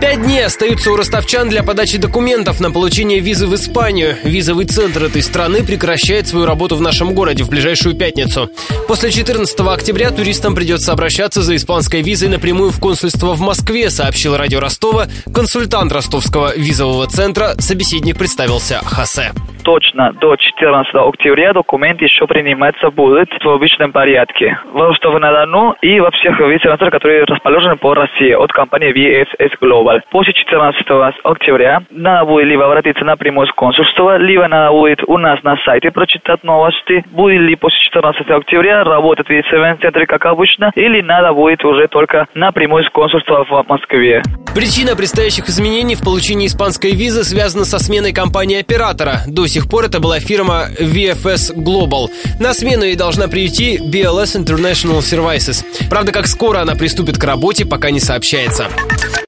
Пять дней остаются у ростовчан для подачи документов на получение визы в Испанию. Визовый центр этой страны прекращает свою работу в нашем городе в ближайшую пятницу. После 14 октября туристам придется обращаться за испанской визой напрямую в консульство в Москве, сообщил радио Ростова консультант ростовского визового центра. Собеседник представился Хосе точно до 14 октября документы еще приниматься будут в обычном порядке. В Ростове-на-Дону и во всех вице-центрах, которые расположены по России от компании VFS Global. После 14 октября надо будет либо обратиться напрямую с консульства, либо надо будет у нас на сайте прочитать новости, будет ли после 14 октября работать вице-центры как обычно, или надо будет уже только напрямую с консульства в Москве. Причина предстоящих изменений в получении испанской визы связана со сменой компании-оператора. До сих пор это была фирма VFS Global. На смену ей должна прийти BLS International Services. Правда, как скоро она приступит к работе, пока не сообщается.